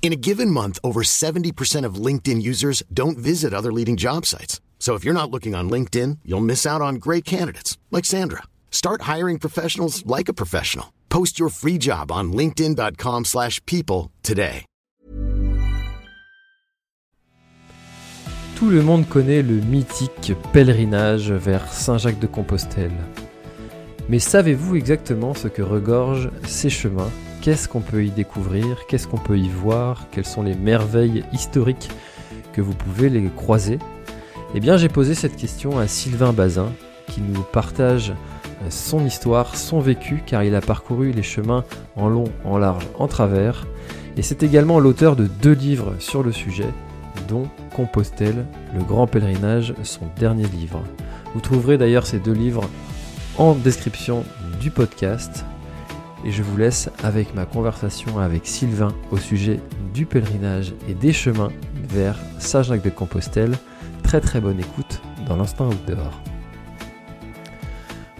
In a given month, over 70% of LinkedIn users don't visit other leading job sites. So if you're not looking on LinkedIn, you'll miss out on great candidates like Sandra. Start hiring professionals like a professional. Post your free job on linkedin.com/people today. Tout le monde connaît le mythique pèlerinage vers Saint-Jacques-de-Compostelle. Mais savez-vous exactement ce que regorgent ces chemins Qu'est-ce qu'on peut y découvrir? Qu'est-ce qu'on peut y voir? Quelles sont les merveilles historiques que vous pouvez les croiser? Eh bien, j'ai posé cette question à Sylvain Bazin, qui nous partage euh, son histoire, son vécu, car il a parcouru les chemins en long, en large, en travers. Et c'est également l'auteur de deux livres sur le sujet, dont Compostelle, le grand pèlerinage, son dernier livre. Vous trouverez d'ailleurs ces deux livres en description du podcast. Et je vous laisse avec ma conversation avec Sylvain au sujet du pèlerinage et des chemins vers Saint-Jacques-de-Compostelle. Très très bonne écoute dans l'instant outdoor.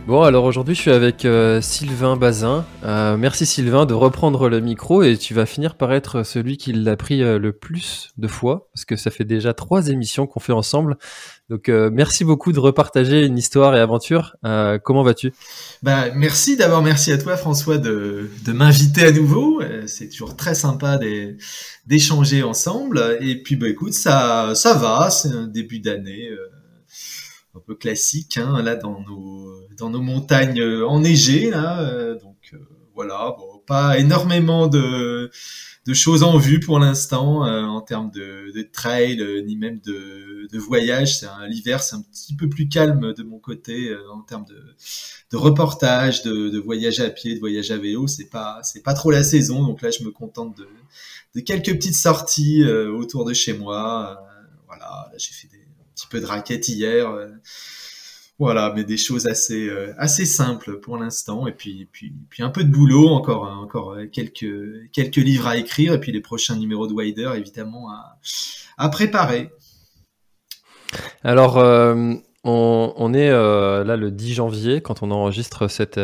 Bon, alors aujourd'hui je suis avec euh, Sylvain Bazin. Euh, merci Sylvain de reprendre le micro et tu vas finir par être celui qui l'a pris euh, le plus de fois parce que ça fait déjà trois émissions qu'on fait ensemble. Donc merci beaucoup de repartager une histoire et aventure. Comment vas-tu? Bah merci d'abord, merci à toi François de, m'inviter à nouveau. C'est toujours très sympa d'é- d'échanger ensemble. Et puis bah écoute, ça ça va, c'est un début d'année un peu classique hein, là dans nos dans nos montagnes euh, enneigées là. euh, donc euh, voilà, bon, pas énormément de de choses en vue pour l'instant euh, en termes de, de trail ni même de, de voyage. C'est l'hiver, c'est un petit peu plus calme de mon côté euh, en termes de, de reportage, de, de voyage à pied, de voyage à vélo. C'est pas c'est pas trop la saison, donc là je me contente de, de quelques petites sorties autour de chez moi. Voilà, là j'ai fait des, petit peu de raquettes hier. euh, voilà, mais des choses assez euh, assez simples pour l'instant et puis puis puis un peu de boulot encore hein, encore euh, quelques quelques livres à écrire et puis les prochains numéros de Wider évidemment à préparer. Alors on, est là le 10 janvier quand on enregistre cet,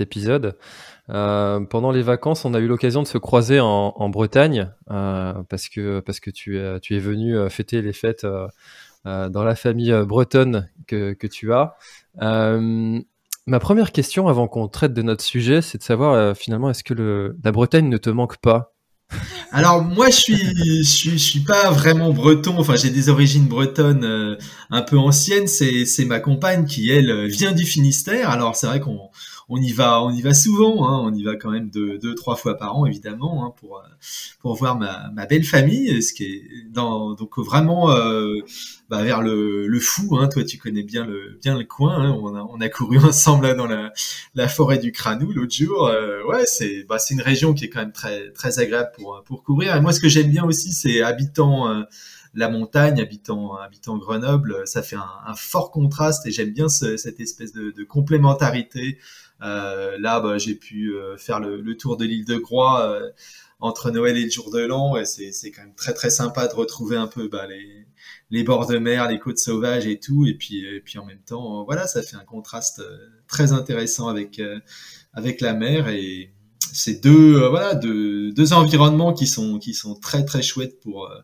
épisode. Pendant les vacances, on a eu l'occasion de se croiser en, Bretagne parce que parce que tu es tu es venu fêter les fêtes dans la famille euh, bretonne que, tu as. Euh, ma première question, avant qu'on traite de notre sujet, c'est de savoir euh, finalement est-ce que la Bretagne ne te manque pas? Alors moi je suis je suis pas vraiment breton, enfin j'ai des origines bretonnes euh, un peu anciennes, c'est ma compagne qui elle vient du Finistère. Alors c'est vrai qu'on on y va on y va souvent hein, on y va quand même deux deux trois fois par an évidemment hein, pour euh, pour voir ma ma belle famille, ce qui est dans donc vraiment euh, bah, vers le le fou hein, toi tu connais bien le bien le coin, hein, on a on a couru ensemble là dans la la forêt du Cranou l'autre jour. Euh, ouais, c'est bah, c'est une région qui est quand même très très agréable pour pour courir. Et moi, ce que j'aime bien aussi, c'est habitant euh, la montagne, habitant habitant Grenoble, ça fait un, un fort contraste et j'aime bien ce- cette espèce de, de complémentarité. Euh, là, bah, j'ai pu euh, faire le, le tour de l'île de Groix euh, entre Noël et le jour de l'an et c'est quand même très très sympa de retrouver un peu bah, les les bords de mer, les côtes sauvages et tout, et puis et puis en même temps, voilà, ça fait un contraste très intéressant avec avec la mer et c'est deux voilà deux, deux environnements qui sont qui sont très très chouettes pour euh,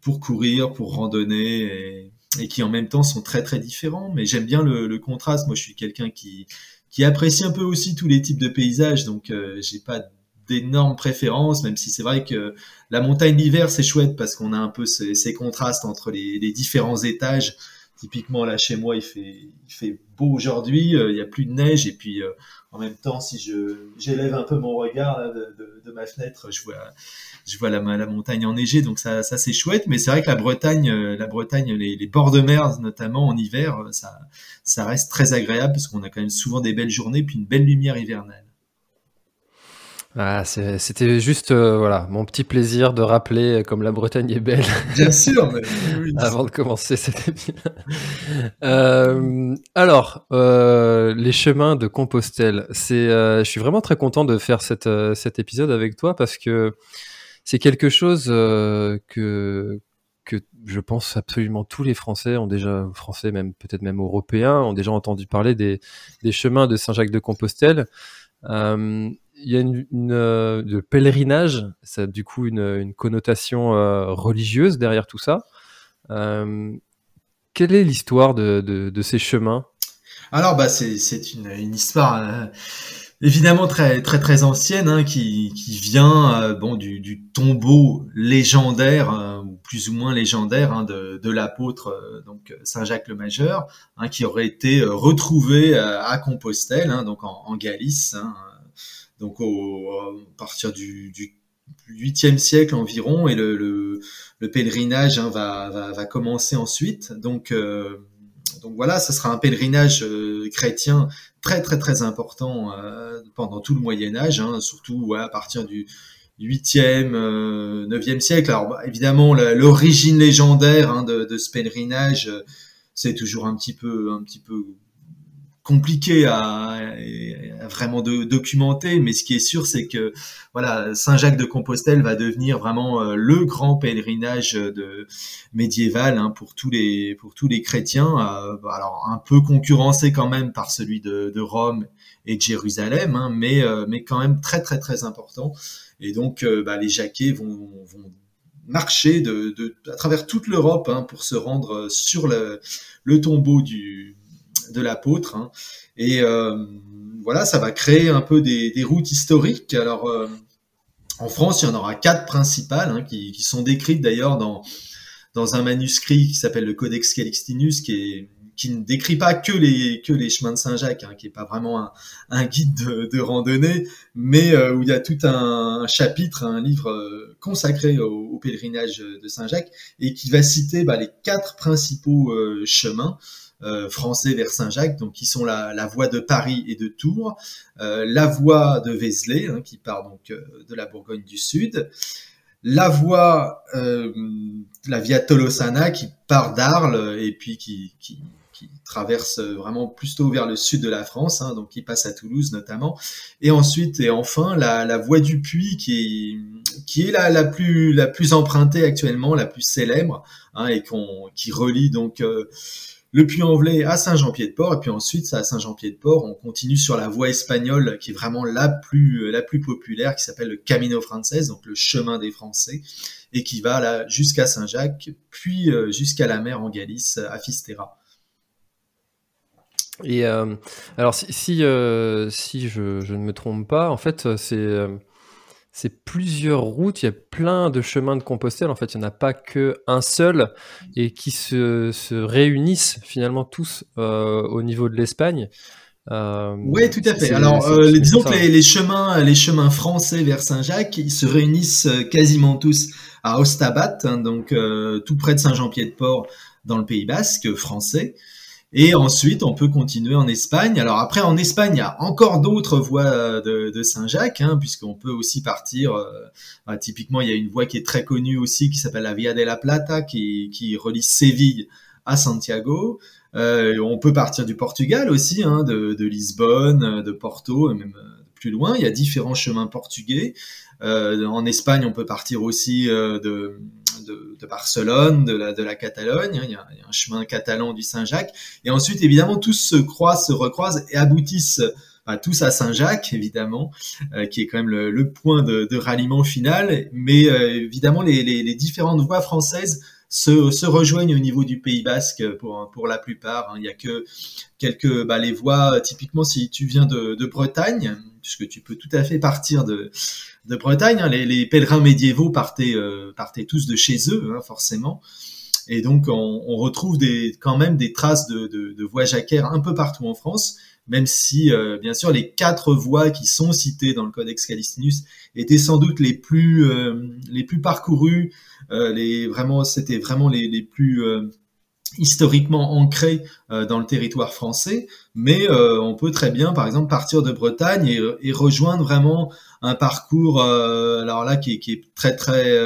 pour courir, pour randonner et, et qui en même temps sont très très différents. Mais j'aime bien le, le contraste. Moi, je suis quelqu'un qui qui apprécie un peu aussi tous les types de paysages, donc euh, j'ai pas d'énormes préférences, même si c'est vrai que la montagne l'hiver c'est chouette parce qu'on a un peu ces, contrastes entre les, différents étages. Typiquement là chez moi il fait beau aujourd'hui, euh, il y a plus de neige et puis euh, en même temps si je j'élève un peu mon regard de ma fenêtre, je vois je vois la, la montagne enneigée donc ça ça c'est chouette. Mais c'est vrai que la Bretagne euh, la Bretagne les, les bords de mer notamment en hiver euh, ça ça reste très agréable parce qu'on a quand même souvent des belles journées puis une belle lumière hivernale. Ah, c'était juste euh, voilà mon petit plaisir de rappeler euh, comme la Bretagne est belle. Bien sûr, mais avant de commencer cet épisode. Euh, alors, les chemins de Compostelle. C'est, je suis vraiment très content de faire cette, cet épisode avec toi parce que c'est quelque chose que que je pense absolument tous les Français ont déjà, Français même peut-être même Européens, ont déjà entendu parler des, des chemins de Saint-Jacques de Compostelle. Euh, y a une, euh, pèlerinage, ça a du coup une, connotation euh, religieuse derrière tout ça. Euh, quelle est l'histoire de, ces chemins? Alors, bah, c'est une, histoire évidemment très très très ancienne hein, qui, vient du, tombeau légendaire ou plus ou moins légendaire hein, de, l'apôtre donc Saint Jacques le Majeur, hein, qui aurait été retrouvé à Compostelle, donc en Galice. Donc à partir du, du 8e siècle environ, et le, le, le pèlerinage hein, va, commencer ensuite. Donc, euh, voilà, ce sera un pèlerinage euh, chrétien très très très important euh, pendant tout le Moyen Âge, hein, surtout à partir du 8e, 9e siècle. Alors bah, évidemment, l'origine légendaire hein, de, de, ce pèlerinage, c'est toujours un petit peu un petit peu compliqué à, vraiment de, documenter, mais ce qui est sûr, c'est que voilà, Saint-Jacques de Compostelle va devenir vraiment euh, le grand pèlerinage de médiéval hein, pour tous les pour tous les chrétiens. Euh, alors un peu concurrencé quand même par celui de, de Rome et de Jérusalem, hein, mais euh, mais quand même très très très important. Et donc bah, les Jacquets vont, vont marcher de, de, à travers toute l'Europe hein, pour se rendre sur le, le tombeau du de l'apôtre. Hein. Et euh, voilà, ça va créer un peu des, routes historiques. Alors, euh, en France, il y en aura quatre principales hein, qui, sont décrites d'ailleurs dans, dans un manuscrit qui s'appelle le Codex Calixtinus, qui qui ne décrit pas que les que les chemins de Saint-Jacques, hein, qui est pas vraiment un, guide de, randonnée, mais euh, où il y a tout un, chapitre, un livre consacré au, pèlerinage de Saint-Jacques et qui va citer bah, les quatre principaux chemins. Euh, français vers Saint-Jacques, donc qui sont la, voie de Paris et de Tours, euh, la voie de Vézelay, hein, qui part donc euh, de la Bourgogne du Sud, la voie, la Via Tolosana qui part d'Arles et puis qui, traverse vraiment plutôt vers le sud de la France, hein, donc qui passe à Toulouse notamment, et ensuite et enfin la, voie du Puy qui est, qui est la, plus la plus empruntée actuellement, la plus célèbre, hein, et qui relie donc le Puy-en-Velay à Saint-Jean-Pied-de-Port, et puis ensuite, à Saint-Jean-Pied-de-Port, on continue sur la voie espagnole, qui est vraiment la plus, la plus populaire, qui s'appelle le Camino Frances, donc le chemin des Français, et qui va là jusqu'à Saint-Jacques, puis euh, jusqu'à la mer en Galice, à Fistera. Et euh, alors, si, si, euh, je, ne me trompe pas, en fait, c'est c'est plusieurs routes, il y a plein de chemins de Compostelle. En fait, il n'y en a pas que un seul et qui se, se réunissent finalement tous euh, au niveau de l'Espagne. Euh, oui, tout à fait. Alors, euh, disons que les, les, chemins, les chemins français vers Saint-Jacques, ils se réunissent quasiment tous à Ostabat, hein, donc tout près de Saint-Jean-Pied-de-Port, dans le Pays Basque français. Et ensuite, on peut continuer en Espagne. Alors après, en Espagne, il y a encore d'autres voies de, de Saint-Jacques, hein, puisqu'on peut aussi partir. Euh, bah, typiquement, il y a une voie qui est très connue aussi, qui s'appelle la Via de la Plata, qui, qui relie Séville à Santiago. Euh, on peut partir du Portugal aussi, hein, de, de, Lisbonne, de Porto, et même euh, plus loin. Il y a différents chemins portugais. Euh, en Espagne, on peut partir aussi euh, de de, Barcelone, de la, de la Catalogne. Hein, il y, a, un chemin catalan du Saint-Jacques. Et ensuite, évidemment, tous se croisent, se recroisent et aboutissent bah, tous à Saint-Jacques, évidemment, euh, qui est quand même le, point de, ralliement final. Mais euh, évidemment, les, différentes voies françaises se, rejoignent au niveau du Pays Basque pour, pour la plupart. Hein. Il y a que quelques bah, les voies, typiquement si tu viens de Bretagne, puisque tu peux tout à fait partir de, de Bretagne. Hein. Les, les, pèlerins médiévaux partaient, euh, partaient tous de chez eux, hein, forcément. Et donc, on, on, retrouve des, quand même des traces de, de, de voies jacquaires un peu partout en France, même si, euh, bien sûr, les quatre voies qui sont citées dans le Codex Calistinus étaient sans doute les plus, euh, les plus parcourues. Euh, les, vraiment, c'était vraiment les, les plus historiquement ancré dans le territoire français, mais on peut très bien, par exemple, partir de Bretagne et, rejoindre vraiment un parcours, alors là, qui, qui, est très très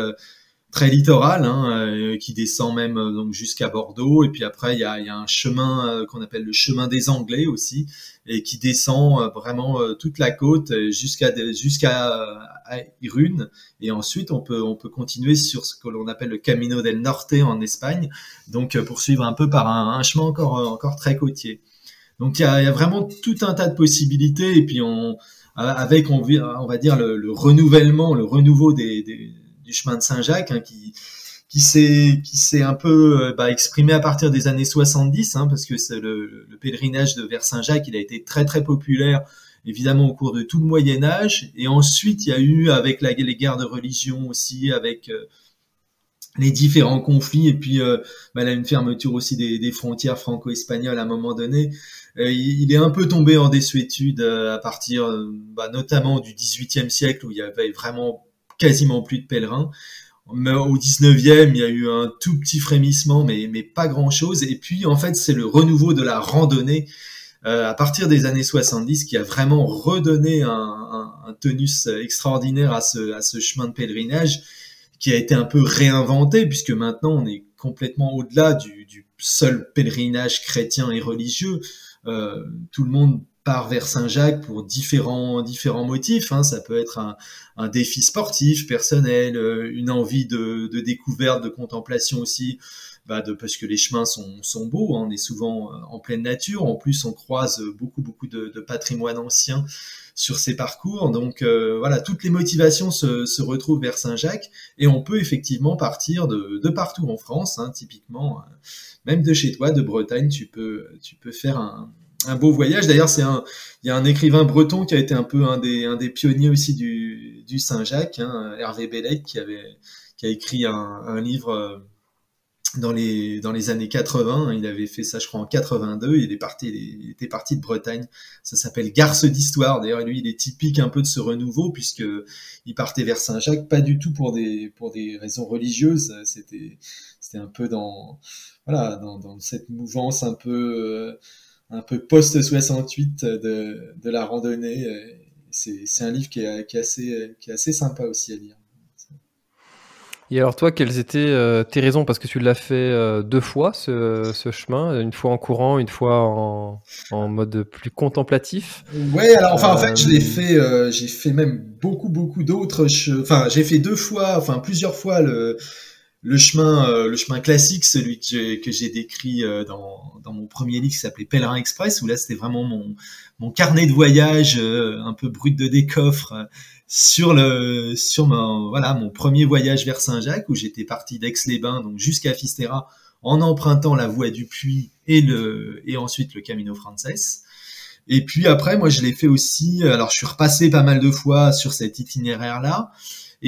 très littoral, hein, euh, qui descend même euh, donc jusqu'à Bordeaux. Et puis après, il y a, y a, un chemin euh, qu'on appelle le chemin des Anglais aussi, et qui descend vraiment toute la côte jusqu'à jusqu'à Irune. Et ensuite, on peut on peut continuer sur ce que l'on appelle le Camino del Norte en Espagne, donc poursuivre un peu par un, chemin encore encore très côtier. Donc il y a, y a, vraiment tout un tas de possibilités. Et puis on avec on, on va dire le, le renouvellement, le renouveau des, des du chemin de Saint-Jacques, hein, qui qui s'est qui s'est un peu euh, bah, exprimé à partir des années 70, hein, parce que c'est le, le, pèlerinage de vers Saint-Jacques, il a été très très populaire évidemment au cours de tout le Moyen Âge, et ensuite il y a eu avec les guerres de religion aussi, avec euh, les différents conflits, et puis euh, bah, une fermeture aussi des, frontières franco-espagnoles à un moment donné. il, est un peu tombé en désuétude à partir bah, notamment du XVIIIe siècle où il y avait vraiment quasiment plus de pèlerins. Au 19e, il y a eu un tout petit frémissement, mais, mais pas grand-chose. Et puis, en fait, c'est le renouveau de la randonnée euh, à partir des années 70 qui a vraiment redonné un, un, tonus extraordinaire à ce, chemin de pèlerinage qui a été un peu réinventé puisque maintenant on est complètement au-delà du, du, seul pèlerinage chrétien et religieux. Euh, tout le monde part vers Saint-Jacques pour différents différents motifs. Hein. Ça peut être un, un, défi sportif, personnel, euh, une envie de, de, découverte, de contemplation aussi, bah de, parce que les chemins sont, sont beaux. Hein. On est souvent euh, en pleine nature. En plus, on croise beaucoup beaucoup de, de patrimoine ancien sur ces parcours. Donc euh, voilà, toutes les motivations se, se retrouvent vers Saint-Jacques et on peut effectivement partir de, de partout en France. Hein, typiquement, même de chez toi, de Bretagne, tu peux tu peux faire un un beau voyage. D'ailleurs, c'est un, il y a un écrivain breton qui a été un peu un des, un des pionniers aussi du, du Saint-Jacques, hein, Hervé Bellec, qui avait, qui a écrit un, un, livre euh, dans les, dans les années 80. Il avait fait ça, je crois, en 82. Il est parti, il était parti de Bretagne. Ça s'appelle Garce d'histoire. D'ailleurs, lui, il est typique un peu de ce renouveau puisque il partait vers Saint-Jacques, pas du tout pour des, pour des raisons religieuses. C'était, c'était un peu dans, voilà, dans, dans cette mouvance un peu, euh, un peu post-68 de, de la randonnée. C'est un livre qui est, qui, est assez, qui est assez sympa aussi à lire. Et alors toi, quelles étaient euh, tes raisons? Parce que tu l'as fait euh, deux fois, ce, ce, chemin, une fois en courant, une fois en, en mode plus contemplatif. Ouais, alors enfin en fait, je l'ai fait, euh, j'ai fait même beaucoup beaucoup d'autres. Enfin, j'ai fait deux fois, enfin plusieurs fois le le chemin, euh, le chemin classique, celui que j'ai décrit euh, dans, mon premier livre qui s'appelait Pèlerin Express, où là c'était vraiment mon, carnet de voyage euh, un peu brut de décoffre sur le sur mon voilà mon premier voyage vers Saint-Jacques où j'étais parti d'Aix-les-Bains donc jusqu'à Fisterra en empruntant la voie du Puy et le et ensuite le Camino Frances. Et puis après, moi, je l'ai fait aussi. Alors, je suis repassé pas mal de fois sur cet itinéraire-là.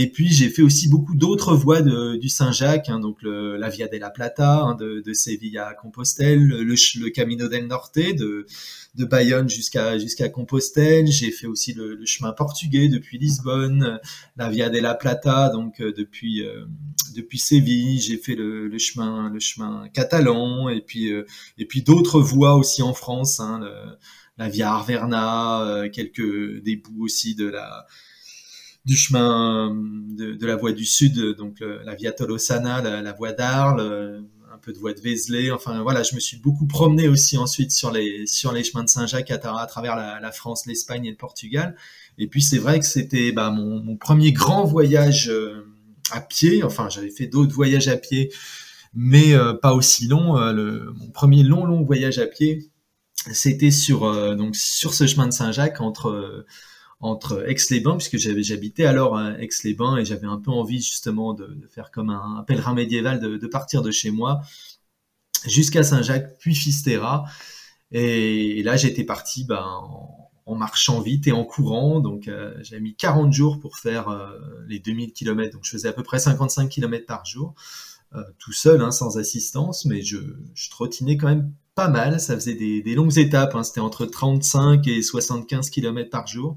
Et puis j'ai fait aussi beaucoup d'autres voies du Saint-Jacques, hein, donc la Via de la Plata, hein, de, Séville à Compostelle, le, Camino del Norte de, Bayonne jusqu'à jusqu'à Compostelle. J'ai fait aussi le, chemin portugais depuis Lisbonne, la Via de la Plata, donc euh, depuis euh, depuis Séville. J'ai fait le, chemin le chemin catalan et puis euh, et puis d'autres voies aussi en France, hein, la Via Arverna, quelques des aussi de la du chemin de, de, la voie du sud, donc la Via Tolosana, la, voie d'Arles, euh, un peu de voie de Vézelay. Enfin voilà, je me suis beaucoup promené aussi ensuite sur les sur les chemins de Saint-Jacques à, à, travers la, France, l'Espagne et le Portugal. Et puis c'est vrai que c'était bah, mon, premier grand voyage euh, à pied. Enfin, j'avais fait d'autres voyages à pied, mais euh, pas aussi long. le, mon premier long long voyage à pied, c'était sur donc sur ce chemin de Saint-Jacques entre entre Aix-les-Bains, puisque j'habitais alors à Aix-les-Bains et j'avais un peu envie justement de, faire comme un, pèlerin médiéval, de, partir de chez moi jusqu'à Saint-Jacques, puis Fisterra. Et, là, j'étais parti ben, en, marchant vite et en courant. Donc, euh, j'ai mis 40 jours pour faire euh, les 2000 km. Donc, je faisais à peu près 55 km par jour, euh, tout seul, hein, sans assistance, mais je, je trottinais quand même pas mal. Ça faisait des, longues étapes. Hein. C'était entre 35 et 75 km par jour.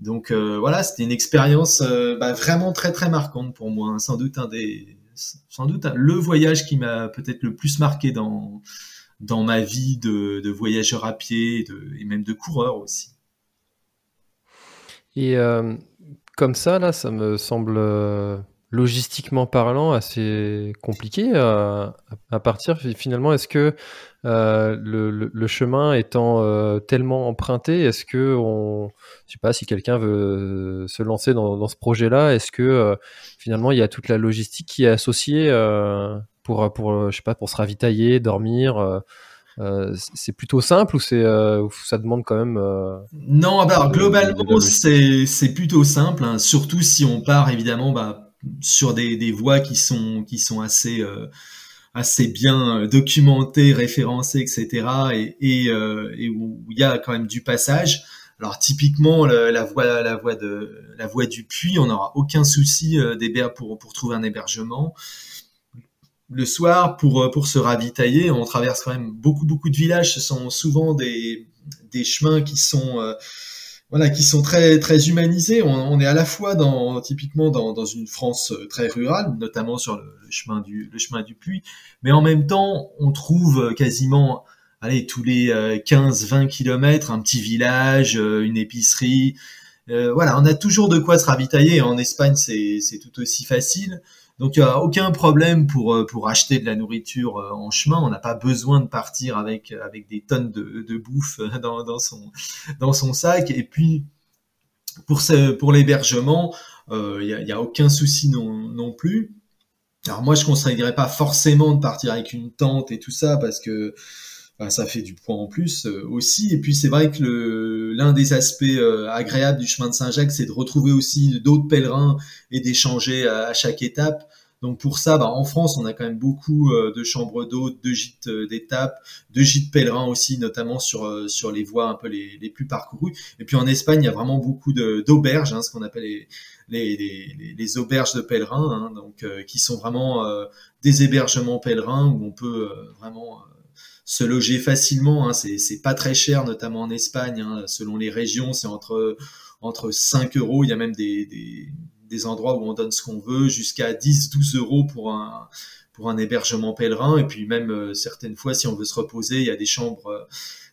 Donc euh, voilà, c'était une expérience euh, bah, vraiment très très marquante pour moi. Hein. Sans doute un des, sans doute le voyage qui m'a peut-être le plus marqué dans, dans ma vie de, voyageur à pied et, même de coureur aussi. Et euh, comme ça, là, ça me semble logistiquement parlant assez compliqué à, partir. Finalement, est-ce que euh, le, chemin étant tellement emprunté, est-ce que on, je sais pas, si quelqu'un veut se lancer dans, ce projet-là, est-ce que finalement il y a toute la logistique qui est associée pour, pour, je sais pas, pour se ravitailler, dormir euh, c'est plutôt simple ou c'est euh, ça demande quand même euh, Non, ah bah, alors globalement c'est c'est plutôt simple, hein, surtout si on part évidemment bah, sur des, des voies qui sont qui sont assez assez bien documentées, référencées, etc. et, et, et où il y a quand même du passage. Alors typiquement la voie la voie de la voie du puits, on n'aura aucun souci pour pour trouver un hébergement le soir pour, euh, pour se ravitailler. On traverse quand même beaucoup, beaucoup de villages. Ce sont souvent des, des chemins qui sont, euh, voilà, qui sont très, très humanisés. On, est à la fois dans, typiquement dans, dans une France euh, très rurale, notamment sur le, chemin du, le chemin du puits, mais en même temps, on trouve quasiment, allez, tous les 15, 20 kilomètres, un petit village, une épicerie. voilà, on a toujours de quoi se ravitailler. En Espagne, c'est tout aussi facile. Donc il n'y a aucun problème pour, euh, pour acheter de la nourriture euh, en chemin. On n'a pas besoin de partir avec, avec des tonnes de, bouffe dans, dans, son, dans son sac. Et puis pour, pour l'hébergement, euh, il n'y a, a, aucun souci non, non plus. Alors moi je ne conseillerais pas forcément de partir avec une tente et tout ça parce que ça fait du poids en plus euh, aussi. Et puis c'est vrai que l'un des aspects euh, agréables du chemin de Saint-Jacques, c'est de retrouver aussi d'autres pèlerins et d'échanger à, chaque étape. Donc pour ça, bah, en France, on a quand même beaucoup euh, de chambres d'hôtes, de gîtes d'étape, de gîtes pèlerins aussi, notamment sur sur les voies un peu les, les plus parcourues. Et puis en Espagne, il y a vraiment beaucoup d'auberges, hein, ce qu'on appelle les, les, les, les, auberges de pèlerins, hein, donc qui sont vraiment des hébergements pèlerins où on peut vraiment se loger facilement. Hein, c'est pas très cher, notamment en Espagne. Hein, selon les régions, c'est entre entre 5 euros. Il y a même des, des, des endroits où on donne ce qu'on veut, jusqu'à 10-12 euros pour un pour un hébergement pèlerin. Et puis même euh, certaines fois, si on veut se reposer, il y a des chambres euh,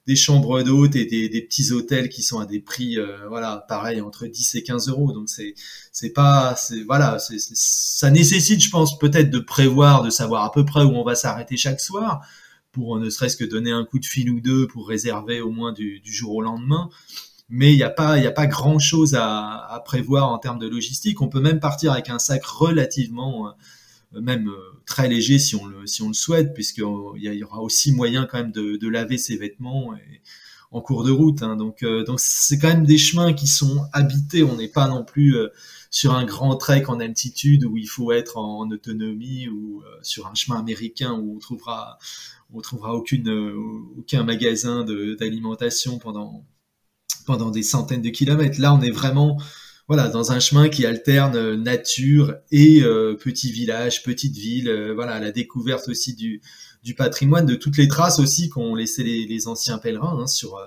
des chambres d'hôtes et des, des, petits hôtels qui sont à des prix euh, voilà pareil entre 10 et 15 euros donc c'est c'est pas c'est voilà c'est ça nécessite je pense peut-être de prévoir de savoir à peu près où on va s'arrêter chaque soir pour ne serait-ce que donner un coup de fil ou deux pour réserver au moins du, jour au lendemain. Mais il n'y a pas, il a pas grand chose à, prévoir en termes de logistique. On peut même partir avec un sac relativement, euh, même euh, très léger si on le, si on le souhaite, puisqu'il y, y, aura aussi moyen quand même de, laver ses vêtements en cours de route. Hein. Donc, euh, donc c'est quand même des chemins qui sont habités. On n'est pas non plus sur un grand trek en altitude où il faut être en, autonomie ou sur un chemin américain où on trouvera on trouvera aucune, euh, aucun magasin d'alimentation pendant, pendant des centaines de kilomètres. Là, on est vraiment voilà, dans un chemin qui alterne euh, nature et euh, petit village, petite ville, voilà, la découverte aussi du, du patrimoine, de toutes les traces aussi qu'ont laissé les, les, anciens pèlerins hein, sur,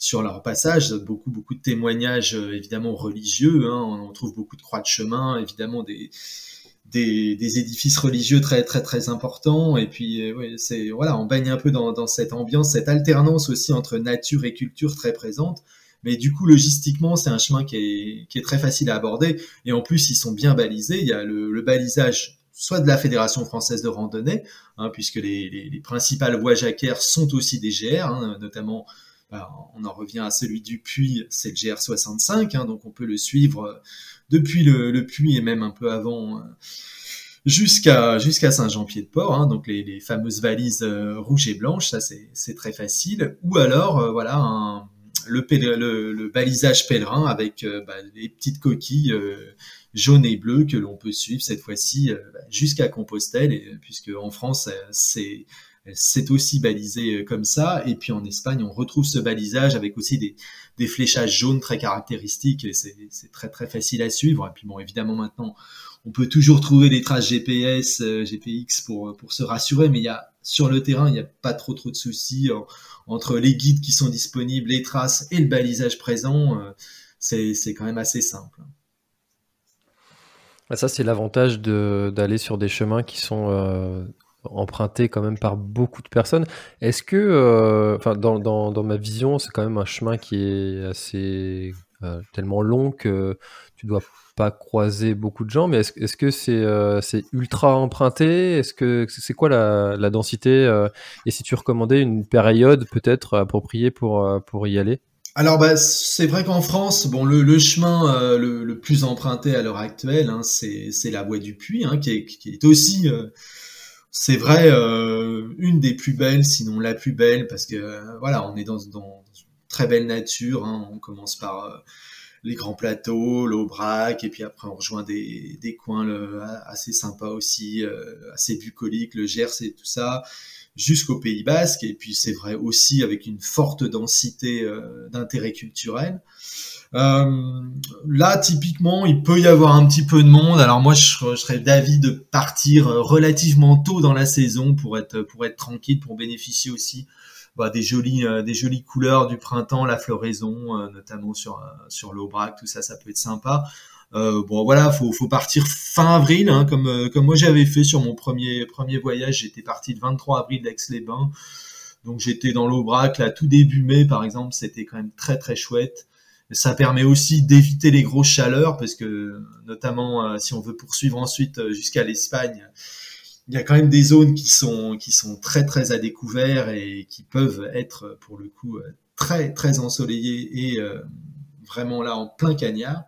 sur leur passage. Beaucoup, beaucoup de témoignages évidemment religieux. Hein, on trouve beaucoup de croix de chemin, évidemment des, des, édifices religieux très très très importants et puis euh, c'est voilà on baigne un peu dans, cette ambiance cette alternance aussi entre nature et culture très présente mais du coup logistiquement c'est un chemin qui est, qui est très facile à aborder et en plus ils sont bien balisés il y a le, balisage soit de la Fédération française de randonnée hein, puisque les, les, principales voies jacquaires sont aussi des GR hein, notamment on en revient à celui du Puy, c'est le GR65, hein, donc on peut le suivre depuis le, le puits et même un peu avant euh, jusqu'à jusqu'à Saint-Jean-Pied-de-Port, hein, donc les, les, fameuses valises euh, rouges et blanches, ça c'est très facile. Ou alors euh, voilà un, le, le, le, balisage pèlerin avec bah, les petites coquilles jaunes et bleues que l'on peut suivre cette fois-ci bah, jusqu'à Compostelle, puisque en France c'est c'est aussi balisé comme ça. Et puis en Espagne, on retrouve ce balisage avec aussi des, fléchages jaunes très caractéristiques c'est très très facile à suivre. Et puis bon, évidemment maintenant, on peut toujours trouver des traces GPS, euh, GPX pour se rassurer, mais il y a sur le terrain, il n'y a pas trop trop de soucis entre les guides qui sont disponibles, les traces et le balisage présent. Euh, c'est quand même assez simple. Ah, ça, c'est l'avantage d'aller sur des chemins qui sont euh, empruntés quand même par beaucoup de personnes. Est-ce que, euh, enfin, dans, ma vision, c'est quand même un chemin qui est assez euh, tellement long que tu dois pas croiser beaucoup de gens. Mais est-ce est -ce que c'est c'est ultra emprunté? Est-ce que c'est quoi la, la densité Et si tu recommandais une période peut-être appropriée pour pour y aller? Alors bah, c'est vrai qu'en France, bon le, chemin euh, le, plus emprunté à l'heure actuelle, hein, c'est la voie du Puy, hein, qui, est, qui, est, aussi, euh, c'est vrai, euh, une des plus belles, sinon la plus belle, parce que voilà, on est dans, une très belle nature. Hein, on commence par les grands plateaux, l'Aubrac, et puis après on rejoint des, des coins assez sympas aussi, assez bucoliques, le Gers et tout ça jusqu'au Pays Basque, et puis c'est vrai aussi avec une forte densité euh, d'intérêt culturel. Euh, là, typiquement, il peut y avoir un petit peu de monde. Alors moi, je, serais d'avis de partir relativement tôt dans la saison pour être pour être tranquille, pour bénéficier aussi bah, des jolies euh, des jolies couleurs du printemps, la floraison, notamment sur sur l'Aubrac, tout ça, ça peut être sympa. Euh, bon voilà, faut, faut partir fin avril, hein, comme, euh, comme moi j'avais fait sur mon premier, premier voyage. J'étais parti le 23 avril d'Aix-les-Bains. Donc j'étais dans l'Aubrac, là, tout début mai, par exemple, c'était quand même très très chouette. Ça permet aussi d'éviter les grosses chaleurs, parce que notamment euh, si on veut poursuivre ensuite jusqu'à l'Espagne, il y a quand même des zones qui sont qui sont très très à découvert et qui peuvent être pour le coup très très ensoleillées et vraiment là en plein cagnard.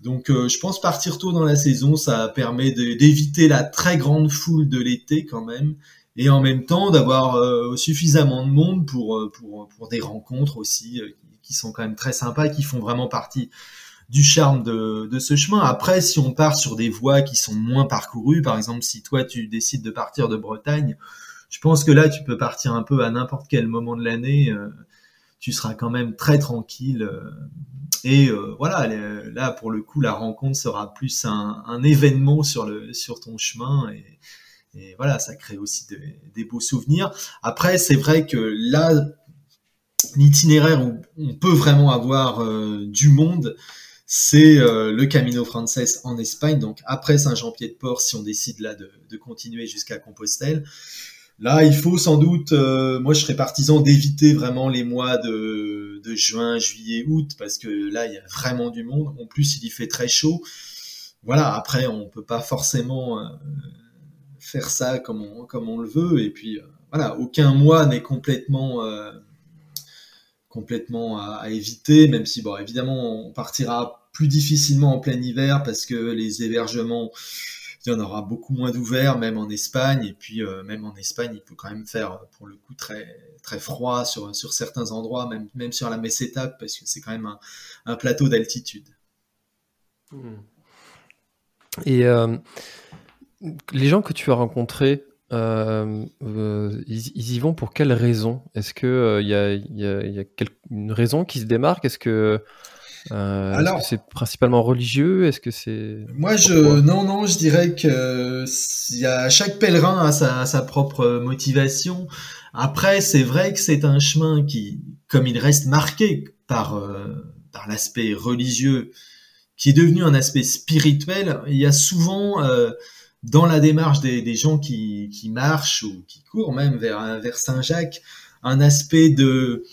Donc euh, je pense partir tôt dans la saison, ça permet d'éviter la très grande foule de l'été quand même, et en même temps d'avoir euh, suffisamment de monde pour, euh, pour, pour des rencontres aussi qui sont quand même très sympas, qui font vraiment partie du charme de, ce chemin. Après, si on part sur des voies qui sont moins parcourues, par exemple si toi tu décides de partir de Bretagne, je pense que là tu peux partir un peu à n'importe quel moment de l'année. tu seras quand même très tranquille et euh, voilà, là pour le coup, la rencontre sera plus un, événement sur le sur ton chemin et, voilà, ça crée aussi des beaux souvenirs. Après, c'est vrai que là, l'itinéraire où on peut vraiment avoir euh, du monde, c'est euh, le Camino Frances en Espagne. Donc après Saint-Jean-Pied-de-Port, si on décide là de, continuer jusqu'à Compostelle. Là, il faut sans doute, euh, moi je serais partisan d'éviter vraiment les mois de, juin, juillet, août, parce que là, il y a vraiment du monde. En plus, il y fait très chaud. Voilà, après, on peut pas forcément faire ça comme on, le veut. Et puis, voilà, aucun mois n'est complètement, complètement à, éviter, même si, bon, évidemment, on partira plus difficilement en plein hiver parce que les hébergements il y en aura beaucoup moins d'ouverts, même en Espagne. Et puis, euh, même en Espagne, il peut quand même faire, pour le coup, très, très froid sur, sur certains endroits, même, même sur la Meseta, parce que c'est quand même un, plateau d'altitude. Hmm. Et euh, les gens que tu as rencontrés, euh, ils, y vont pour quelles raisons Est-ce qu'il y a, y a, y a une raison qui se démarque? Est-ce que euh, Alors, c'est principalement religieux? Est-ce que c'est Moi, je non, non, je dirais que y a chaque pèlerin a sa, sa propre motivation. Après, c'est vrai que c'est un chemin qui, comme il reste marqué par euh, par l'aspect religieux, qui est devenu un aspect spirituel. Il y a souvent euh, dans la démarche des, gens qui, qui marchent ou qui courent même vers vers Saint-Jacques un aspect de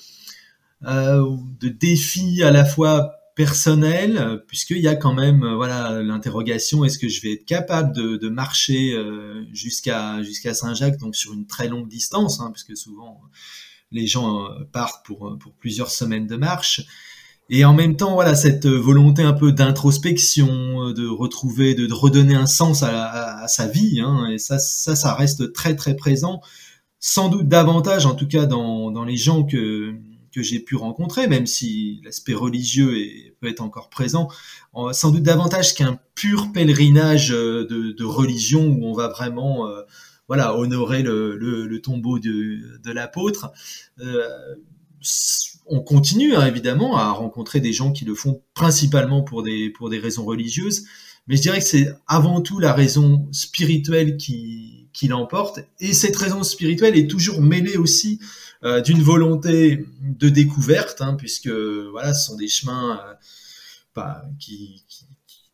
euh, de défi à la fois personnel, puisqu'il y a quand même euh, voilà l'interrogation est-ce que je vais être capable de, marcher euh, jusqu'à jusqu'à Saint-Jacques, donc sur une très longue distance, hein, puisque souvent les gens partent pour pour plusieurs semaines de marche. Et en même temps, voilà cette volonté un peu d'introspection, de retrouver, de, redonner un sens à, sa vie, hein, et ça, ça, ça reste très très présent, sans doute davantage, en tout cas dans, dans les gens que que j'ai pu rencontrer, même si l'aspect religieux peut être encore présent, sans doute davantage qu'un pur pèlerinage euh, de, religion où on va vraiment euh, voilà honorer le, tombeau de, de l'apôtre. Euh, on continue hein, évidemment à rencontrer des gens qui le font principalement pour des raisons religieuses, mais je dirais que c'est avant tout la raison spirituelle qui qui l'emporte et cette raison spirituelle est toujours mêlée aussi euh, d'une volonté de découverte, hein, puisque voilà, ce sont des chemins euh, qui,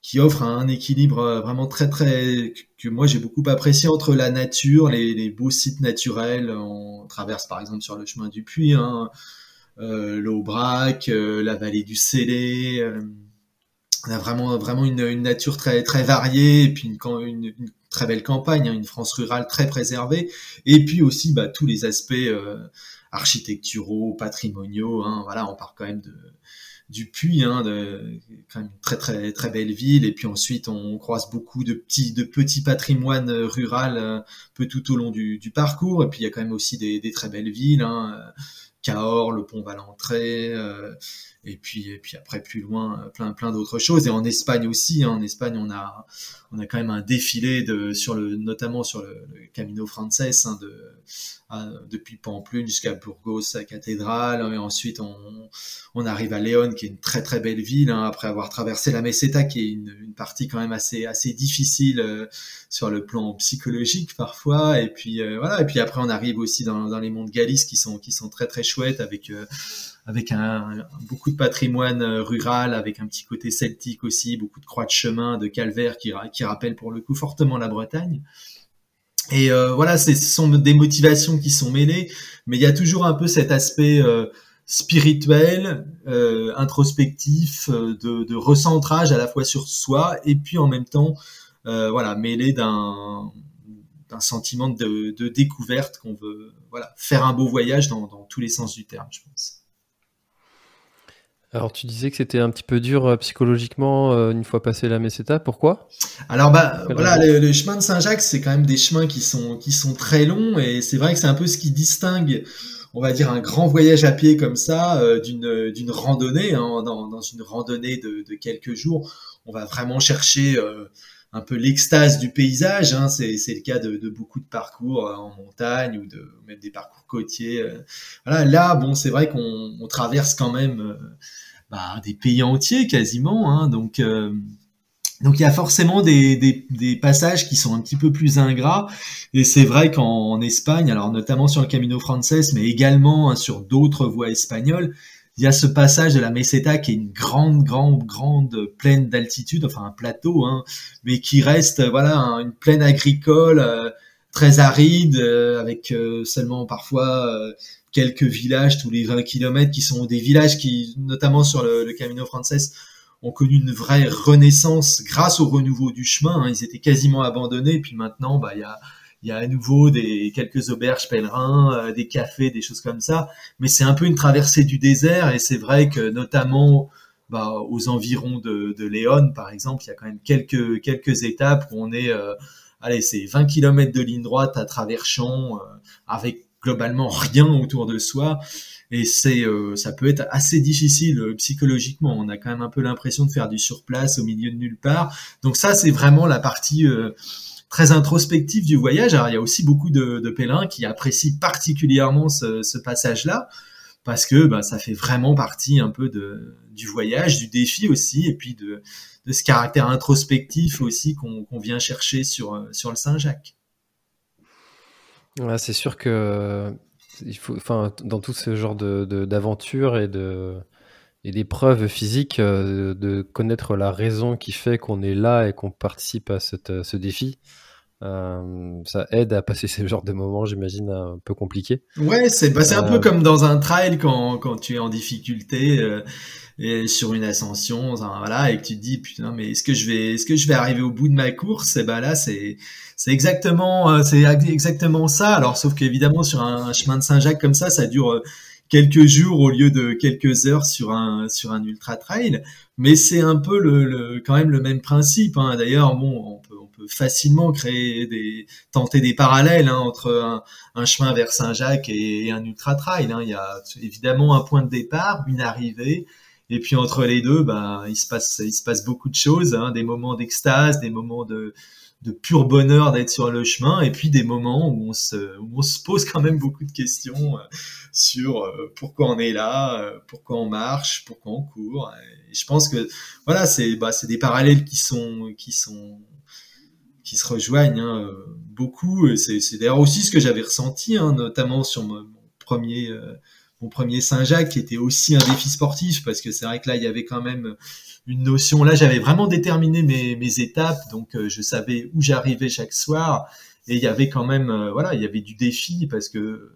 qui offre un équilibre vraiment très très que moi j'ai beaucoup apprécié entre la nature, les, beaux sites naturels. On traverse par exemple sur le chemin du Puy, hein, euh, l'Aubrac, euh, la vallée du Célé. Euh, on a vraiment vraiment une, une, nature très très variée et puis une, une, une très belle campagne, hein, une France rurale très préservée. Et puis aussi bah, tous les aspects euh, architecturaux, patrimoniaux. Hein, voilà, on part quand même de du Puy, hein, de, quand même une très très très belle ville. Et puis ensuite, on croise beaucoup de petits de petits patrimoines euh, rural un peu tout au long du, du, parcours. Et puis il y a quand même aussi des, des très belles villes, hein, euh, Le Pont Valentré. Euh, et puis et puis après plus loin euh, plein plein d'autres choses. Et en Espagne aussi hein. en Espagne on a on a quand même un défilé de sur le notamment sur le, Camino Frances hein, de depuis Pamplune jusqu'à Burgos la cathédrale. Et ensuite on on arrive à Léon qui est une très très belle ville hein, après avoir traversé la Meseta qui est une, une partie quand même assez assez difficile euh, sur le plan psychologique parfois. Et puis euh, voilà. Et puis après on arrive aussi dans, dans les monts de Galice qui sont qui sont très très chouettes avec avec un, beaucoup de patrimoine euh, rural, avec un petit côté celtique aussi, beaucoup de croix de chemin, de calvaire qui, qui rappellent pour le coup fortement la Bretagne. Et euh, voilà, ce sont des motivations qui sont mêlées, mais il y a toujours un peu cet aspect euh, spirituel, introspectif, de, recentrage à la fois sur soi et puis en même temps, voilà, mêlé d'un sentiment de, découverte qu'on veut, voilà, faire un beau voyage dans tous les sens du terme, je pense. Alors tu disais que c'était un petit peu dur euh, psychologiquement euh, une fois passé la meseta. Pourquoi? Alors bah voilà, le, le, chemin de Saint-Jacques, c'est quand même des chemins qui sont qui sont très longs et c'est vrai que c'est un peu ce qui distingue, on va dire, un grand voyage à pied comme ça euh, d'une d'une randonnée. Hein, dans, dans une randonnée de, de, quelques jours, on va vraiment chercher un peu l'extase du paysage. Hein. C'est, le cas de, de, beaucoup de parcours en montagne ou de même des parcours côtiers. Voilà, là, bon, c'est vrai qu'on on traverse quand même bah, des pays entiers quasiment. Hein, donc euh, donc il y a forcément des, des, des, passages qui sont un petit peu plus ingrats. Et c'est vrai qu'en Espagne, alors notamment sur le Camino Frances, mais également hein, sur d'autres voies espagnoles, il y a ce passage de la Meseta qui est une grande, grande, grande plaine d'altitude, enfin un plateau, hein, mais qui reste voilà une plaine agricole euh, très aride, euh, avec euh, seulement parfois quelques villages tous les 20 km qui sont des villages qui, notamment sur le, le Camino Frances, ont connu une vraie renaissance grâce au renouveau du chemin. Hein. Ils étaient quasiment abandonnés, puis maintenant, bah, il y a, y a à nouveau des quelques auberges pèlerins, euh, des cafés, des choses comme ça. Mais c'est un peu une traversée du désert, et c'est vrai que notamment bah, aux environs de, de Léon, par exemple, il y a quand même quelques quelques étapes où on est, euh, allez, c'est 20 km de ligne droite à travers champs, euh, avec globalement rien autour de soi. Et c'est euh, ça peut être assez difficile euh, psychologiquement. On a quand même un peu l'impression de faire du surplace au milieu de nulle part. Donc ça c'est vraiment la partie euh, très introspective du voyage. Alors il y a aussi beaucoup de, de pèlerins qui apprécient particulièrement ce, ce passage là parce que bah, ça fait vraiment partie un peu du voyage du défi aussi et puis de, ce caractère introspectif aussi qu'on vient chercher sur sur le Saint-Jacques. C'est sûr que il faut, dans tout ce genre de, de- d'aventure et de et d'épreuves physiques, euh, de connaître la raison qui fait qu'on est là et qu'on participe à cette, ce défi, euh, ça aide à passer ce genre de moments, j'imagine, un peu compliqués. Ouais, c'est bah, un peu Euh, comme dans un trail quand, quand tu es en difficulté euh, et sur une ascension, voilà, et que tu te dis putain, mais est-ce que je vais est-ce que je vais arriver au bout de ma course? Et ben là, c'est c'est exactement euh, c'est exactement ça. Alors sauf qu'évidemment sur un, chemin de Saint-Jacques comme ça, ça dure euh, quelques jours au lieu de quelques heures sur un sur un ultra trail, mais c'est un peu le, le quand même le même principe. Hein. D'ailleurs, bon, on peut on peut facilement créer des tenter des parallèles hein, entre un, chemin vers Saint-Jacques et, et un ultra trail. Hein. Il y a évidemment un point de départ, une arrivée. Et puis entre les deux, ben, il se passe, il se passe beaucoup de choses, hein, des moments d'extase, des moments de, de pur bonheur d'être sur le chemin, et puis des moments où on se, où on se pose quand même beaucoup de questions euh, sur euh, pourquoi on est là, euh, pourquoi on marche, pourquoi on court. Je pense que voilà, c'est bah, des parallèles qui sont qui sont qui se rejoignent hein, beaucoup. C'est d'ailleurs aussi ce que j'avais ressenti, hein, notamment sur mon, premier mon premier Saint-Jacques qui était aussi un défi sportif parce que c'est vrai que là il y avait quand même une notion. Là j'avais vraiment déterminé mes, étapes, donc euh, je savais où j'arrivais chaque soir et il y avait quand même euh, voilà il y avait du défi parce que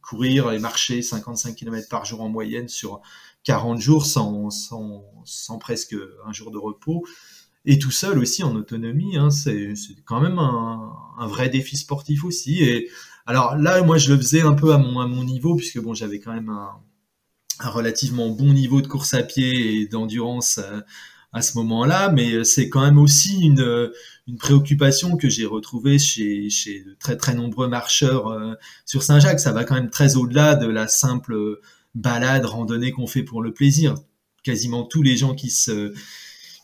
courir et marcher 55 km par jour en moyenne sur 40 jours sans, sans, presque un jour de repos et tout seul aussi en autonomie, hein, c'est quand même un, vrai défi sportif aussi. Et alors là, moi, je le faisais un peu à mon niveau, puisque bon, j'avais quand même un, un, relativement bon niveau de course à pied et d'endurance à, à, ce moment-là, mais c'est quand même aussi une, une préoccupation que j'ai retrouvée chez, chez de très très nombreux marcheurs euh, sur Saint-Jacques. Ça va quand même très au-delà de la simple balade, randonnée qu'on fait pour le plaisir. Quasiment tous les gens qui se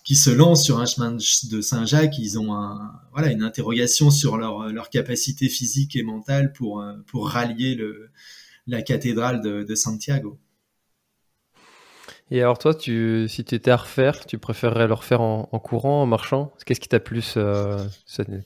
qui se lancent sur un chemin de Saint-Jacques, ils ont un, voilà, une interrogation sur leur, leur capacité physique et mentale pour, euh, pour rallier le, la cathédrale de Santiago. Et alors toi, si tu étais à refaire, tu préférerais le refaire en, courant, en marchant? Qu'est-ce qui t'a plus euh,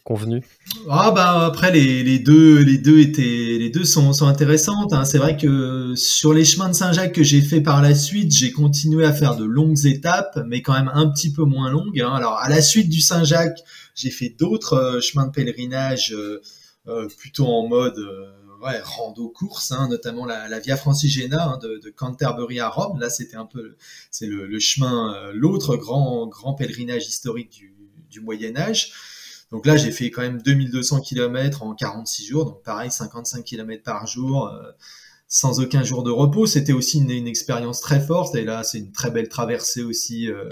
convenu? Ah bah après les, deux les deux étaient les deux sont, intéressantes. Hein. C'est vrai que sur les chemins de Saint-Jacques que j'ai fait par la suite, j'ai continué à faire de longues étapes, mais quand même un petit peu moins longues. Hein. Alors à la suite du Saint-Jacques, j'ai fait d'autres euh, chemins de pèlerinage euh, plutôt en mode ouais, rando course, hein, notamment la, Via Francigena hein, de, Canterbury à Rome. Là, c'était un peu, c'est le, chemin, euh, l'autre grand grand pèlerinage historique du, Moyen Âge. Donc là, j'ai fait quand même 2200 km en 46 jours, donc pareil, 55 km par jour, euh, sans aucun jour de repos. C'était aussi une, une, expérience très forte. Et là, c'est une très belle traversée aussi, euh,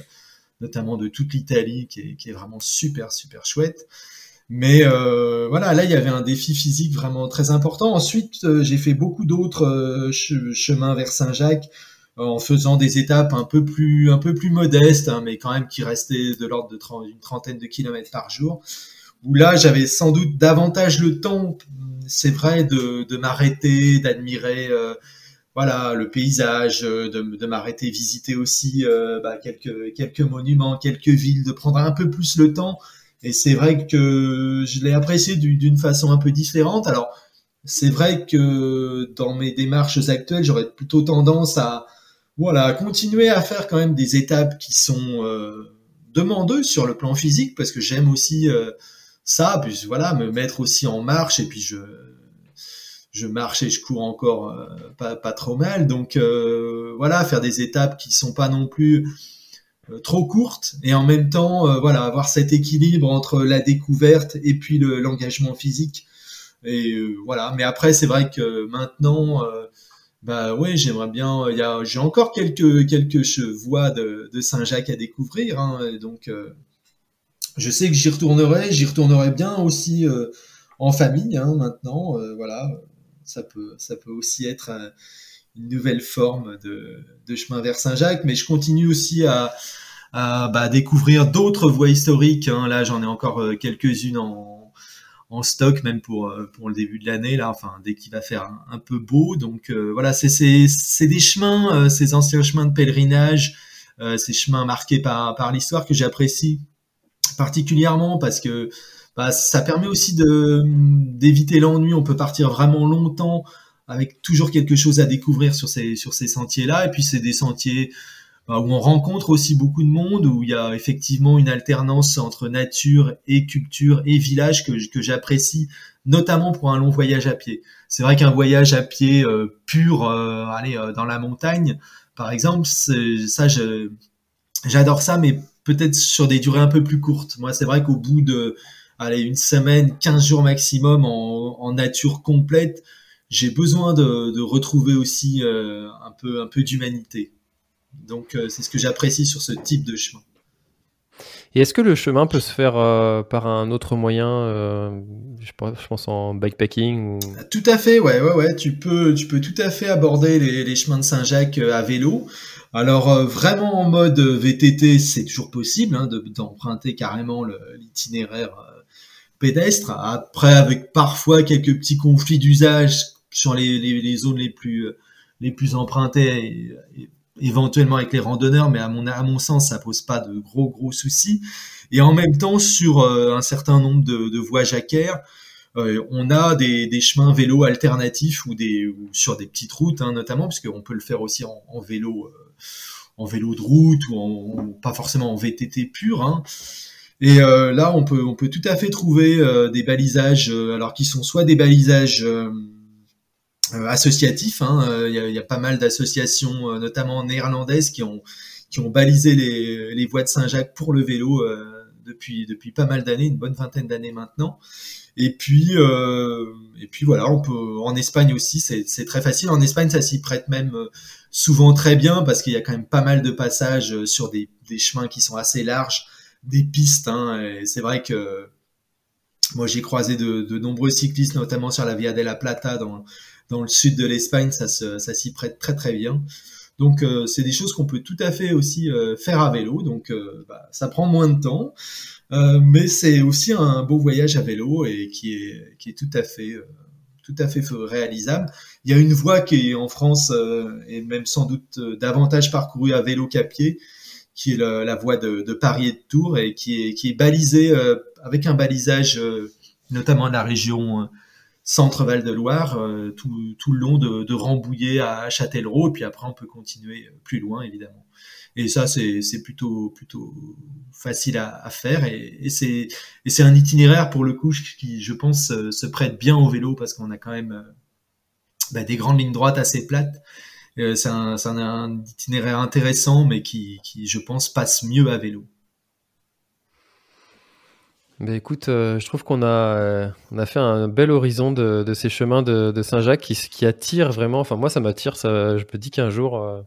notamment de toute l'Italie, qui est, qui est, vraiment super, super chouette. Mais euh, voilà, là il y avait un défi physique vraiment très important. Ensuite, euh, j'ai fait beaucoup d'autres euh, ch chemins vers Saint-Jacques euh, en faisant des étapes un peu plus un peu plus modestes, hein, mais quand même qui restaient de l'ordre de 30, une trentaine de kilomètres par jour. Où là, j'avais sans doute davantage le temps, c'est vrai, de, de m'arrêter, d'admirer. Voilà le paysage, de, de m'arrêter visiter aussi bah, quelques quelques monuments, quelques villes, de prendre un peu plus le temps et c'est vrai que je l'ai apprécié d'une façon un peu différente. Alors, c'est vrai que dans mes démarches actuelles, j'aurais plutôt tendance à, voilà, continuer à faire quand même des étapes qui sont euh, demandeuses sur le plan physique, parce que j'aime aussi euh, ça, puis voilà, me mettre aussi en marche, et puis je, je marche et je cours encore euh, pas, pas trop mal. Donc voilà, faire des étapes qui sont pas non plus trop courte et en même temps euh, voilà avoir cet équilibre entre la découverte et puis le, l'engagement physique. Et euh, voilà. Mais après c'est vrai que maintenant euh, bah ouais j'aimerais bien il j'ai encore quelques quelques voies de, de Saint-Jacques à découvrir hein, donc je sais que j'y retournerai j'y retournerai bien aussi en famille hein, maintenant voilà. Ça peut ça peut aussi être une nouvelle forme de, chemin vers Saint-Jacques, mais je continue aussi à, bah, découvrir d'autres voies historiques. Hein. Là, j'en ai encore euh, quelques-unes en, stock, même pour euh, pour le début de l'année. Là, enfin, dès qu'il va faire un, peu beau. Donc euh, voilà, c'est des chemins, ces anciens chemins de pèlerinage, ces chemins marqués par par l'histoire que j'apprécie particulièrement parce que bah, ça permet aussi d'éviter l'ennui. On peut partir vraiment longtemps avec toujours quelque chose à découvrir sur ces sur ces sentiers là et puis c'est des sentiers bah, où on rencontre aussi beaucoup de monde où il y a effectivement une alternance entre nature et culture et village que que j'apprécie notamment pour un long voyage à pied. C'est vrai qu'un voyage à pied euh, pur euh, aller euh, dans la montagne par exemple ça j'adore ça mais peut-être sur des durées un peu plus courtes. Moi c'est vrai qu'au bout de allez une semaine 15 jours maximum en, en nature complète j'ai besoin de, de, retrouver aussi euh, un peu, un peu d'humanité. Donc euh, c'est ce que j'apprécie sur ce type de chemin. Et est-ce que le chemin peut se faire euh, par un autre moyen, je, pense en bikepacking ou... Ah, tout à fait, ouais, ouais, ouais. Tu peux, tu peux tout à fait aborder les, les chemins de Saint-Jacques à vélo. Alors vraiment en mode VTT, c'est toujours possible hein, d'emprunter carrément l'itinéraire pédestre. Après, avec parfois quelques petits conflits d'usage sur les, zones les plus plus empruntées éventuellement avec les randonneurs mais à mon sens ça pose pas de gros gros soucis et en même temps sur euh, un certain nombre de, voies jacquaires on a des, chemins vélo alternatifs ou sur des petites routes hein, notamment, puisqu'on peut le faire aussi en, vélo en vélo de route ou, pas forcément en VTT pur. Hein. Et euh, là, on peut, tout à fait trouver euh, des balisages, euh, alors qui sont soit des balisages associatifs. Hein, il y, a, pas mal d'associations, notamment néerlandaises, qui ont, balisé les, voies de Saint-Jacques pour le vélo depuis, pas mal d'années, une bonne vingtaine d'années maintenant. Et puis, et puis voilà, on peut en Espagne aussi, c'est très facile. En Espagne, ça s'y prête même souvent très bien parce qu'il y a quand même pas mal de passages sur des, chemins qui sont assez larges des pistes. Hein, c'est vrai que moi j'ai croisé de, nombreux cyclistes, notamment sur la Via de la Plata dans, dans le sud de l'Espagne, ça, ça s'y prête très très bien. Donc euh, c'est des choses qu'on peut tout à fait aussi euh, faire à vélo. Donc euh, bah, ça prend moins de temps, mais c'est aussi un beau voyage à vélo et qui est qui est tout à fait tout à fait réalisable. Il y a une voie qui est en France et même sans doute davantage parcourue à vélo qu'à pied, qui est la voie de, de, Paris et de Tours et qui est, qui est balisée euh, avec un balisage euh, notamment de la région euh, Centre-Val de Loire, tout, tout, le long de, Rambouillet à Châtellerault, et puis après on peut continuer plus loin évidemment. Et ça c'est plutôt plutôt facile à, faire et, et c'est un itinéraire pour le coup qui je pense se prête bien au vélo parce qu'on a quand même bah, des grandes lignes droites assez plates euh, c'est un, itinéraire intéressant, mais qui, je pense, passe mieux à vélo. Mais écoute, euh, je trouve qu'on a, euh, on a fait un bel horizon de, ces chemins de, Saint-Jacques qui, qui attire vraiment. Enfin, moi, ça m'attire. je me dis qu'un jour,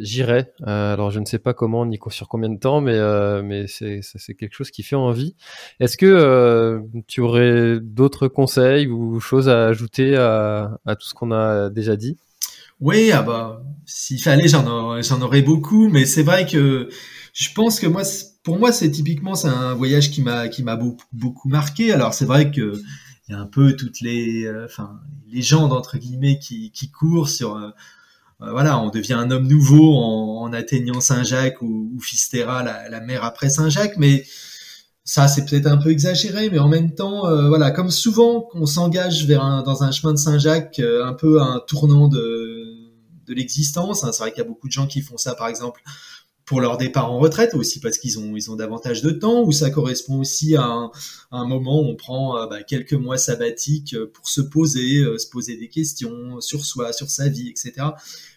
j'irai. alors, je ne sais pas comment ni sur combien de temps, mais, mais c'est, quelque chose qui fait envie. Est-ce que tu aurais d'autres conseils ou choses à ajouter à tout ce qu'on a déjà dit? Oui, ah bah, s'il fallait, j'en aurais beaucoup, mais c'est vrai que je pense que moi, pour moi, c'est typiquement, c'est un voyage qui m'a, qui m'a beaucoup, marqué. Alors, c'est vrai que il y a un peu toutes les, euh, légendes guillemets qui, qui courent sur, euh, euh, voilà, on devient un homme nouveau en, atteignant Saint-Jacques ou, Fistera, la, mer après Saint-Jacques, mais ça c'est peut-être un peu exagéré, mais en même temps, voilà, comme souvent qu'on s'engage vers un, dans un chemin de Saint-Jacques, un peu un tournant de de l'existence. Hein. C'est vrai qu'il y a beaucoup de gens qui font ça, par exemple, pour leur départ en retraite aussi parce qu'ils ont ils ont davantage de temps ou ça correspond aussi à un, moment où on prend euh, bah, quelques mois sabbatiques euh, pour se poser euh, se poser des questions sur soi sur sa vie etc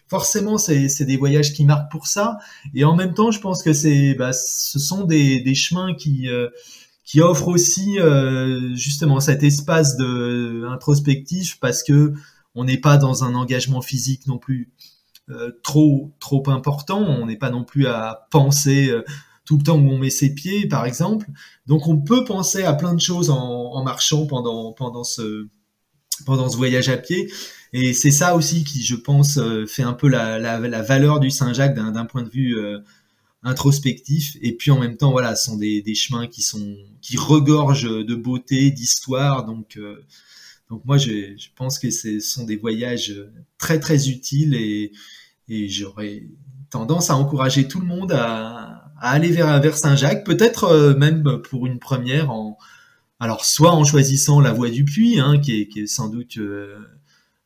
forcément c'est des voyages qui marquent pour ça. Et en même temps je pense que c'est bah, ce sont des, des chemins qui qui offrent aussi justement cet espace de introspectif parce que on n'est pas dans un engagement physique non plus. euh, trop trop important. On n'est pas non plus à penser euh, tout le temps où on met ses pieds, par exemple. Donc on peut penser à plein de choses en, marchant pendant pendant ce pendant ce voyage à pied. Et c'est ça aussi qui, je pense, euh, fait un peu la, la, valeur du Saint-Jacques d'un point de vue introspectif. Et puis en même temps, voilà, ce sont des, des chemins qui sont qui regorgent de beauté, d'histoire. Donc donc moi, je, pense que ce sont des voyages très très utiles et, j'aurais tendance à encourager tout le monde à, aller vers, Saint-Jacques, peut-être euh, même pour une première alors soit en choisissant la voie du puits, hein, qui, est, sans doute euh,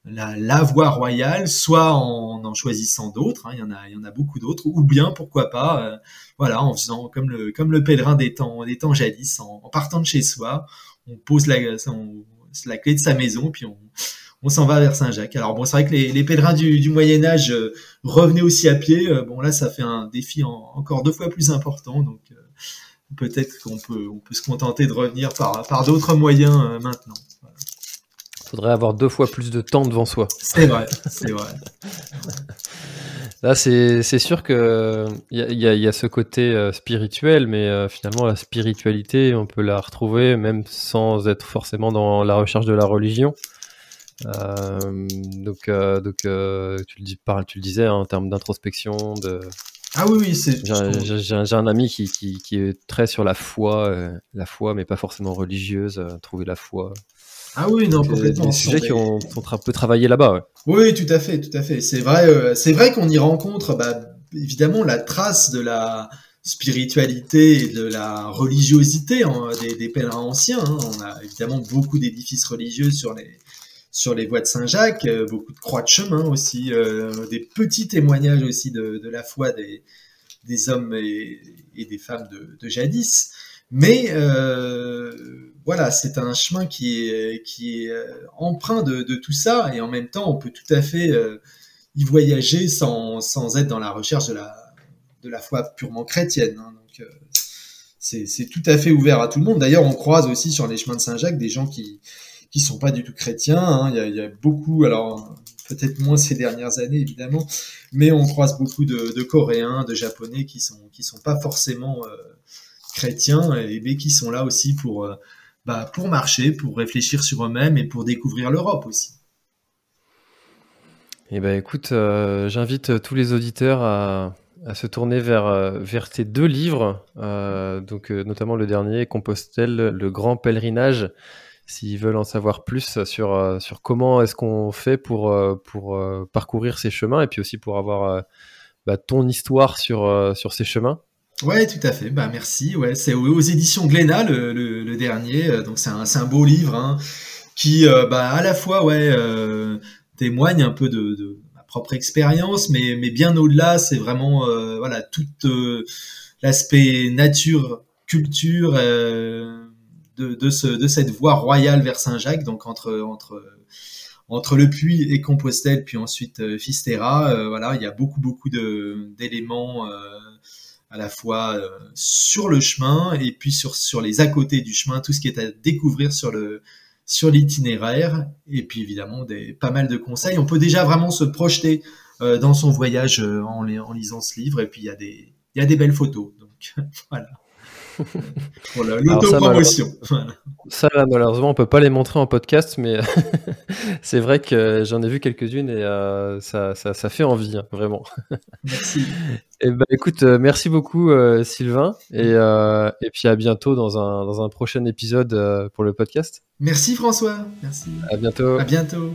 la, voie royale, soit en en choisissant d'autres, hein, il y en a beaucoup d'autres, ou bien pourquoi pas, euh, voilà, en faisant comme le pèlerin des temps des temps jadis, en, partant de chez soi, on pose la la clé de sa maison, puis on, on s'en va vers Saint-Jacques. Alors bon, c'est vrai que les, pèlerins du, du, Moyen Âge euh, revenaient aussi à pied. Euh, bon là, ça fait un défi encore deux fois plus important, donc euh, peut-être qu'on peut, on peut se contenter de revenir par, par d'autres moyens maintenant. Faudrait avoir deux fois plus de temps devant soi. C'est vrai, c'est vrai. Là, c'est sûr que il y a, y a, ce côté spirituel, mais finalement, la spiritualité, on peut la retrouver même sans être forcément dans la recherche de la religion. Euh, donc, euh, donc euh, tu, le dis, tu le disais hein, en termes d'introspection, de, ah oui, oui, c'est. J'ai un ami qui, qui, qui, est très sur la foi, la foi, mais pas forcément religieuse, trouver la foi. Ah oui, non, complètement. Des sujets qui ont, ont un peu travaillé là-bas. Ouais. Oui, tout à fait, tout à fait. C'est vrai, c'est vrai qu'on y rencontre, bah, évidemment, la trace de la spiritualité et de la religiosité des, des, pèlerins anciens. Hein. On a évidemment beaucoup d'édifices religieux sur les sur les voies de Saint-Jacques, euh, beaucoup de croix de chemin aussi, euh, des petits témoignages aussi de, la foi des, hommes et, des femmes de, jadis. Mais euh, voilà, c'est un chemin qui est, qui empreint de, tout ça et en même temps, on peut tout à fait y voyager sans, être dans la recherche de la, foi purement chrétienne. Hein. Donc, c'est tout à fait ouvert à tout le monde. D'ailleurs, on croise aussi sur les chemins de Saint-Jacques des gens qui qui sont pas du tout chrétiens. Hein. Il, y a, a, beaucoup, alors peut-être moins ces dernières années évidemment, mais on croise beaucoup de, Coréens, de Japonais qui sont qui sont pas forcément euh, chrétiens, et, mais qui sont là aussi pour euh, bah, pour marcher, pour réfléchir sur eux-mêmes et pour découvrir l'Europe aussi. Eh ben écoute, euh, j'invite tous les auditeurs à, se tourner vers, vers tes deux livres, donc notamment le dernier, Compostelle, le grand pèlerinage, s'ils veulent en savoir plus sur, euh, sur comment est-ce qu'on fait pour, euh, pour parcourir ces chemins et puis aussi pour avoir bah, ton histoire sur, sur ces chemins. Ouais, tout à fait. Bah merci. Ouais, c'est aux, éditions Glénat le, le, dernier. Donc c'est un, un beau livre hein, qui, bah, à la fois, ouais, témoigne un peu de, de propre expérience, mais, mais bien au-delà, c'est vraiment euh, voilà tout euh, l'aspect nature, culture euh, de, de, ce, de cette voie royale vers Saint-Jacques, donc entre le Puy et Compostelle, puis ensuite euh, Fisterra. Euh, voilà, il y a beaucoup beaucoup d'éléments à la fois sur le chemin et puis sur les à côté du chemin, tout ce qui est à découvrir sur l'itinéraire et puis évidemment des, pas mal de conseils. On peut déjà vraiment se projeter euh, dans son voyage euh, en, en, lisant ce livre et puis il y a des il y a des belles photos. Donc voilà. voilà l'autopromotion. Ça, ça, malheureusement, on peut pas les montrer en podcast, mais c'est vrai que j'en ai vu quelques-unes et euh, ça, ça, ça, fait envie, hein, vraiment. Merci. Et eh ben, écoute, euh, merci beaucoup euh, Sylvain et, euh, et puis à bientôt dans un, dans un prochain épisode pour le podcast. Merci François, merci. À bientôt. À bientôt.